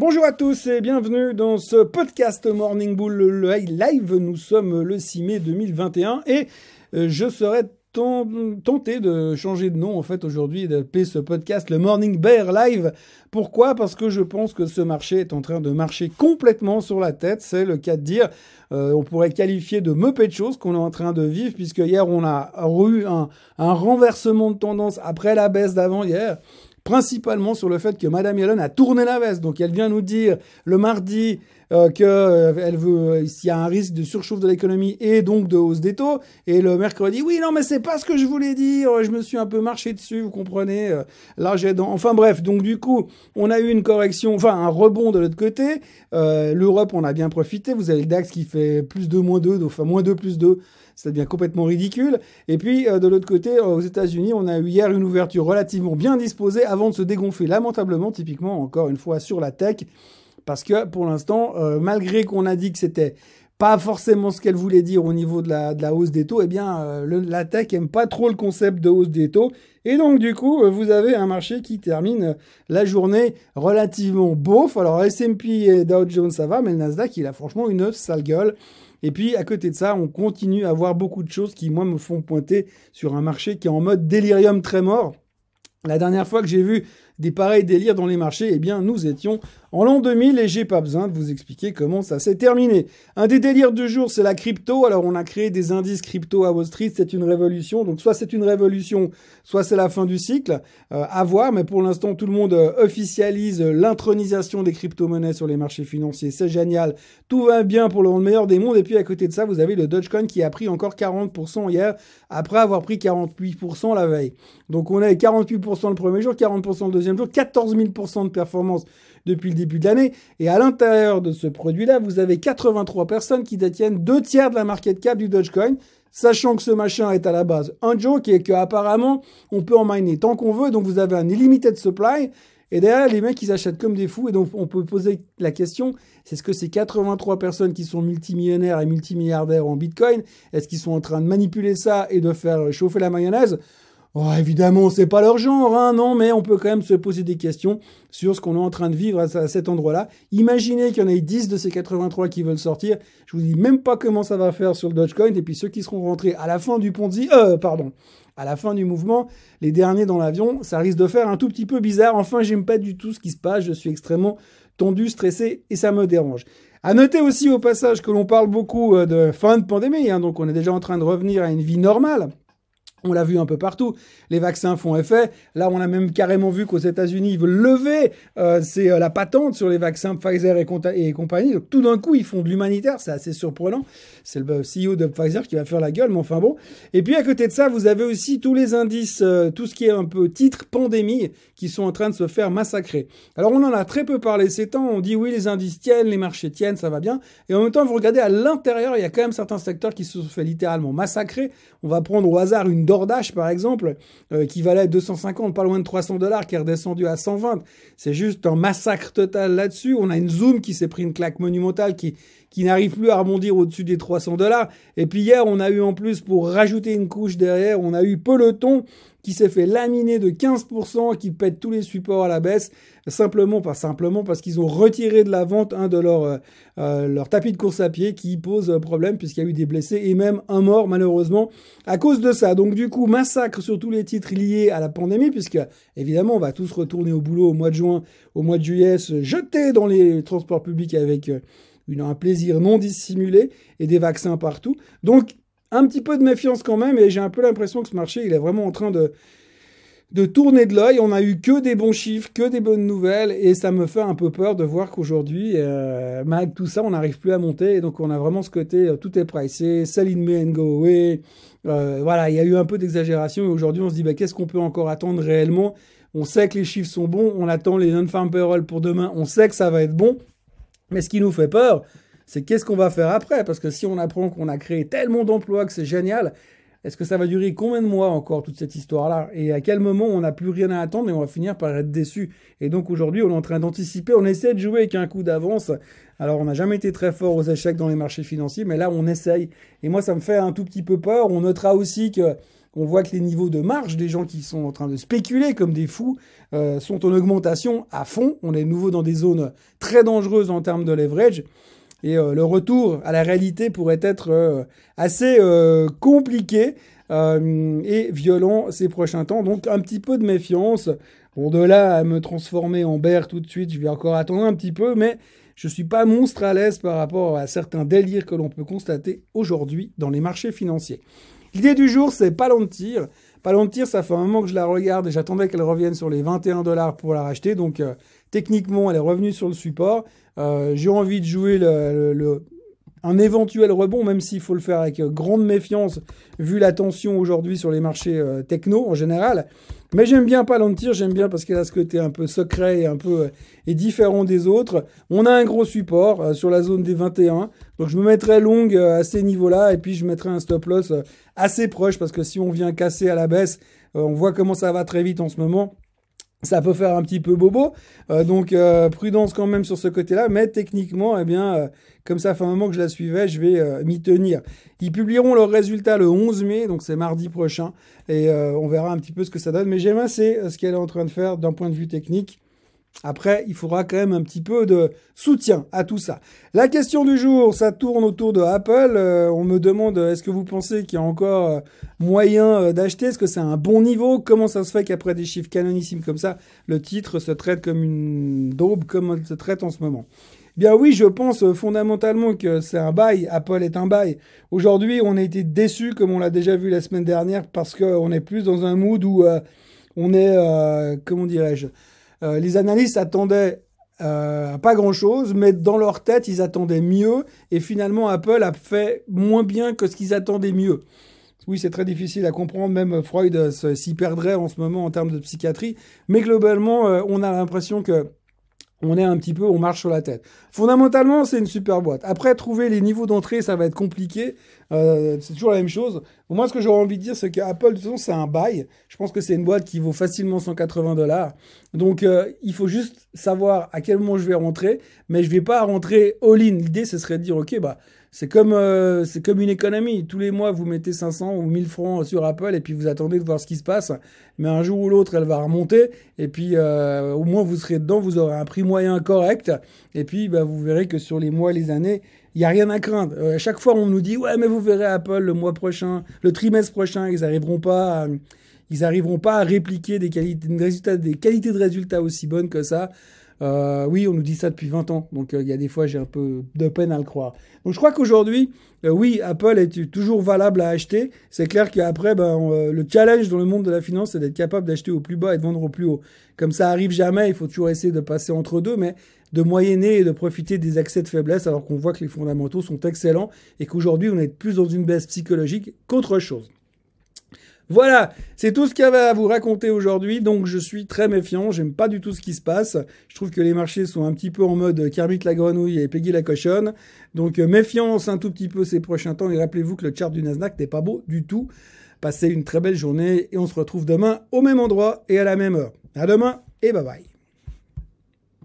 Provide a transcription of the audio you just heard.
Bonjour à tous et bienvenue dans ce podcast Morning Bull Live. Nous sommes le 6 mai 2021 et euh, je serai tenté de changer de nom en fait aujourd'hui et d'appeler ce podcast le Morning Bear Live. Pourquoi? Parce que je pense que ce marché est en train de marcher complètement sur la tête. C'est le cas de dire. Euh, on pourrait qualifier de meupé de choses qu'on est en train de vivre puisque hier on a eu un, renversement de tendance après la baisse d'avant hier principalement sur le fait que Madame Yellen a tourné la veste. Donc elle vient nous dire le mardi euh, euh, s'il y a un risque de surchauffe de l'économie et donc de hausse des taux. Et le mercredi, oui, non, mais c'est pas ce que je voulais dire. Je me suis un peu marché dessus, vous comprenez. Euh, là, j'ai dans... Enfin bref, donc du coup, on a eu une correction, enfin un rebond de l'autre côté. Euh, L'Europe, on a bien profité. Vous avez le DAX qui fait plus 2, moins 2, enfin moins 2, plus 2 ça devient complètement ridicule. Et puis, de l'autre côté, aux États-Unis, on a eu hier une ouverture relativement bien disposée avant de se dégonfler lamentablement, typiquement, encore une fois, sur la tech. Parce que pour l'instant, euh, malgré qu'on a dit que c'était pas forcément ce qu'elle voulait dire au niveau de la, hausse des taux, eh bien, euh, la tech aime pas trop le concept de hausse des taux. Et donc, du coup, euh, vous avez un marché qui termine la journée relativement beauf. Alors, S&P et Dow Jones, ça va, mais le Nasdaq, il a franchement une sale gueule. Et puis, à côté de ça, on continue à voir beaucoup de choses qui, moi, me font pointer sur un marché qui est en mode délirium très mort. La dernière fois que j'ai vu des pareils délires dans les marchés, eh bien, nous étions en l'an 2000 et j'ai pas besoin de vous expliquer comment ça s'est terminé. Un des délires du jour, c'est la crypto. Alors, on a créé des indices crypto à Wall Street. C'est une révolution. Donc, soit c'est une révolution, soit c'est la fin du cycle. Euh, à voir. Mais pour l'instant, tout le monde euh, officialise l'intronisation des crypto-monnaies sur les marchés financiers. C'est génial. Tout va bien pour le meilleur des mondes. Et puis, à côté de ça, vous avez le Dogecoin qui a pris encore 40% hier après avoir pris 48% la veille. Donc, on est 48% le premier jour, 40% le deuxième jour, 14 000% de performance depuis le début de l'année. Et à l'intérieur de ce produit-là, vous avez 83 personnes qui détiennent deux tiers de la market cap du Dogecoin, sachant que ce machin est à la base un joke et qu'apparemment, on peut en miner tant qu'on veut. Donc vous avez un limited supply. Et derrière, les mecs, ils achètent comme des fous. Et donc, on peut poser la question, c'est ce que ces 83 personnes qui sont multimillionnaires et multimilliardaires en Bitcoin, est-ce qu'ils sont en train de manipuler ça et de faire chauffer la mayonnaise? Oh, évidemment, c'est pas leur genre, hein, non, mais on peut quand même se poser des questions sur ce qu'on est en train de vivre à, cet endroit-là. Imaginez qu'il y en ait 10 de ces 83 qui veulent sortir. Je vous dis même pas comment ça va faire sur le Dogecoin. Et puis ceux qui seront rentrés à la fin du Ponzi, euh, pardon, à la fin du mouvement, les derniers dans l'avion, ça risque de faire un tout petit peu bizarre. Enfin, j'aime pas du tout ce qui se passe. Je suis extrêmement tendu, stressé et ça me dérange. À noter aussi au passage que l'on parle beaucoup euh, de fin de pandémie, hein, donc on est déjà en train de revenir à une vie normale. On l'a vu un peu partout. Les vaccins font effet. Là, on a même carrément vu qu'aux États-Unis, ils veulent lever euh, euh, la patente sur les vaccins Pfizer et, et compagnie. Donc, tout d'un coup, ils font de l'humanitaire. C'est assez surprenant. C'est le CEO de Pfizer qui va faire la gueule, mais enfin bon. Et puis, à côté de ça, vous avez aussi tous les indices, euh, tout ce qui est un peu titre pandémie, qui sont en train de se faire massacrer. Alors, on en a très peu parlé ces temps. On dit oui, les indices tiennent, les marchés tiennent, ça va bien. Et en même temps, vous regardez à l'intérieur, il y a quand même certains secteurs qui se sont fait littéralement massacrer. On va prendre au hasard une DoorDash, par exemple, euh, qui valait 250, pas loin de 300 dollars, qui est redescendu à 120. C'est juste un massacre total là-dessus. On a une Zoom qui s'est pris une claque monumentale, qui, qui n'arrive plus à rebondir au-dessus des 300 dollars. Et puis hier, on a eu en plus, pour rajouter une couche derrière, on a eu Peloton qui s'est fait laminer de 15%, qui pète tous les supports à la baisse, simplement, pas simplement parce qu'ils ont retiré de la vente un de leurs euh, euh, leur tapis de course à pied qui pose problème puisqu'il y a eu des blessés et même un mort malheureusement à cause de ça. Donc du coup, massacre sur tous les titres liés à la pandémie puisque évidemment, on va tous retourner au boulot au mois de juin, au mois de juillet, se jeter dans les transports publics avec euh, un plaisir non dissimulé et des vaccins partout. Donc un petit peu de méfiance quand même, et j'ai un peu l'impression que ce marché, il est vraiment en train de, de tourner de l'œil. On a eu que des bons chiffres, que des bonnes nouvelles, et ça me fait un peu peur de voir qu'aujourd'hui, euh, malgré tout ça, on n'arrive plus à monter, et donc on a vraiment ce côté, euh, tout est pricé, sell in me and go away. Euh, voilà, il y a eu un peu d'exagération, et aujourd'hui, on se dit, bah, qu'est-ce qu'on peut encore attendre réellement? On sait que les chiffres sont bons, on attend les non-farm payroll pour demain, on sait que ça va être bon, mais ce qui nous fait peur, c'est qu'est-ce qu'on va faire après? Parce que si on apprend qu'on a créé tellement d'emplois que c'est génial, est-ce que ça va durer combien de mois encore toute cette histoire-là? Et à quel moment on n'a plus rien à attendre et on va finir par être déçu? Et donc aujourd'hui, on est en train d'anticiper, on essaie de jouer avec un coup d'avance. Alors on n'a jamais été très fort aux échecs dans les marchés financiers, mais là on essaye. Et moi ça me fait un tout petit peu peur. On notera aussi que On voit que les niveaux de marge des gens qui sont en train de spéculer comme des fous euh, sont en augmentation à fond. On est nouveau dans des zones très dangereuses en termes de leverage. Et euh, le retour à la réalité pourrait être euh, assez compliqué et violent ces prochains temps. Donc un petit peu de méfiance. Bon, de là à me transformer en bear tout de suite, je vais encore attendre un petit peu, mais je suis pas monstre à l'aise par rapport à certains délires que l'on peut constater aujourd'hui dans les marchés financiers. L'idée du jour, c'est Palantir. Palantir, ça fait un moment que je la regarde et j'attendais qu'elle revienne sur les 21 dollars pour la racheter. Donc, euh, techniquement, elle est revenue sur le support. Euh, j'ai envie de jouer un éventuel rebond, même s'il faut le faire avec grande méfiance, vu la tension aujourd'hui sur les marchés euh, techno en général. Mais j'aime bien Palantir, j'aime bien parce qu'elle a ce côté un peu secret et un peu différent des autres. On a un gros support sur la zone des 21. Donc je me mettrai longue à ces niveaux-là et puis je mettrai un stop loss assez proche parce que si on vient casser à la baisse, euh, on voit comment ça va très vite en ce moment. Ça peut faire un petit peu bobo, euh, donc euh, prudence quand même sur ce côté-là, mais techniquement, eh bien, comme ça fait un moment que je la suivais, je vais m'y tenir. Ils publieront leurs résultats le 11 mai, donc c'est mardi prochain, et on verra un petit peu ce que ça donne. Mais j'aime assez ce qu'elle est en train de faire d'un point de vue technique. Après, il faudra quand même un petit peu de soutien à tout ça. La question du jour, ça tourne autour de Apple. Euh, on me demande, est-ce que vous pensez qu'il y a encore euh, moyen euh, d'acheter? Est-ce que c'est un bon niveau? Comment ça se fait qu'après des chiffres canonissimes comme ça, le titre se traite comme une daube, comme on se traite en ce moment? Bien oui, je pense fondamentalement que c'est un bail. Apple est un bail. Aujourd'hui, on a été déçus, comme on l'a déjà vu la semaine dernière, parce qu'on est plus dans un mood où on est, comment dirais-je euh, les analystes attendaient euh, pas grand-chose, mais dans leur tête, ils attendaient mieux, et finalement, Apple a fait moins bien que ce qu'ils attendaient mieux. Oui, c'est très difficile à comprendre, même Freud euh, s'y perdrait en ce moment en termes de psychiatrie, mais globalement, on a l'impression que on est un petit peu, on marche sur la tête. Fondamentalement, c'est une super boîte. Après, trouver les niveaux d'entrée, ça va être compliqué. Euh, c'est toujours la même chose. Moi, ce que j'aurais envie de dire, c'est qu'Apple, de toute façon, c'est un bail. Je pense que c'est une boîte qui vaut facilement 180 dollars. Donc, euh, il faut juste savoir à quel moment je vais rentrer. Mais je vais pas rentrer all-in. L'idée, ce serait de dire, OK, bah, c'est comme, euh, c'est comme une économie. Tous les mois, vous mettez 500 ou 1000 francs sur Apple et puis vous attendez de voir ce qui se passe. Mais un jour ou l'autre, elle va remonter. Et puis, au moins, vous serez dedans, vous aurez un prix moyen correct. Et puis, bah, vous verrez que sur les mois, les années, il n'y a rien à craindre. Euh, chaque fois, on nous dit, ouais, mais vous verrez Apple le mois prochain, le trimestre prochain, ils n'arriveront pas à, ils arriveront pas à répliquer des qualités, des résultats, des qualités de résultats aussi bonnes que ça. Euh, oui, on nous dit ça depuis 20 ans, donc euh, il y a des fois j'ai un peu de peine à le croire. Donc je crois qu'aujourd'hui, euh, oui, Apple est toujours valable à acheter. C'est clair qu'après, ben, le challenge dans le monde de la finance, c'est d'être capable d'acheter au plus bas et de vendre au plus haut. Comme ça arrive jamais, il faut toujours essayer de passer entre deux, mais de moyenner et de profiter des accès de faiblesse alors qu'on voit que les fondamentaux sont excellents et qu'aujourd'hui on est plus dans une baisse psychologique qu'autre chose. Voilà, c'est tout ce qu'il y avait à vous raconter aujourd'hui. Donc je suis très méfiant, j'aime pas du tout ce qui se passe. Je trouve que les marchés sont un petit peu en mode Kermit la grenouille et Peggy la cochonne. Donc euh, méfiance un tout petit peu ces prochains temps et rappelez-vous que le chart du Nasdaq n'est pas beau du tout. Passez une très belle journée et on se retrouve demain au même endroit et à la même heure. À demain et bye bye.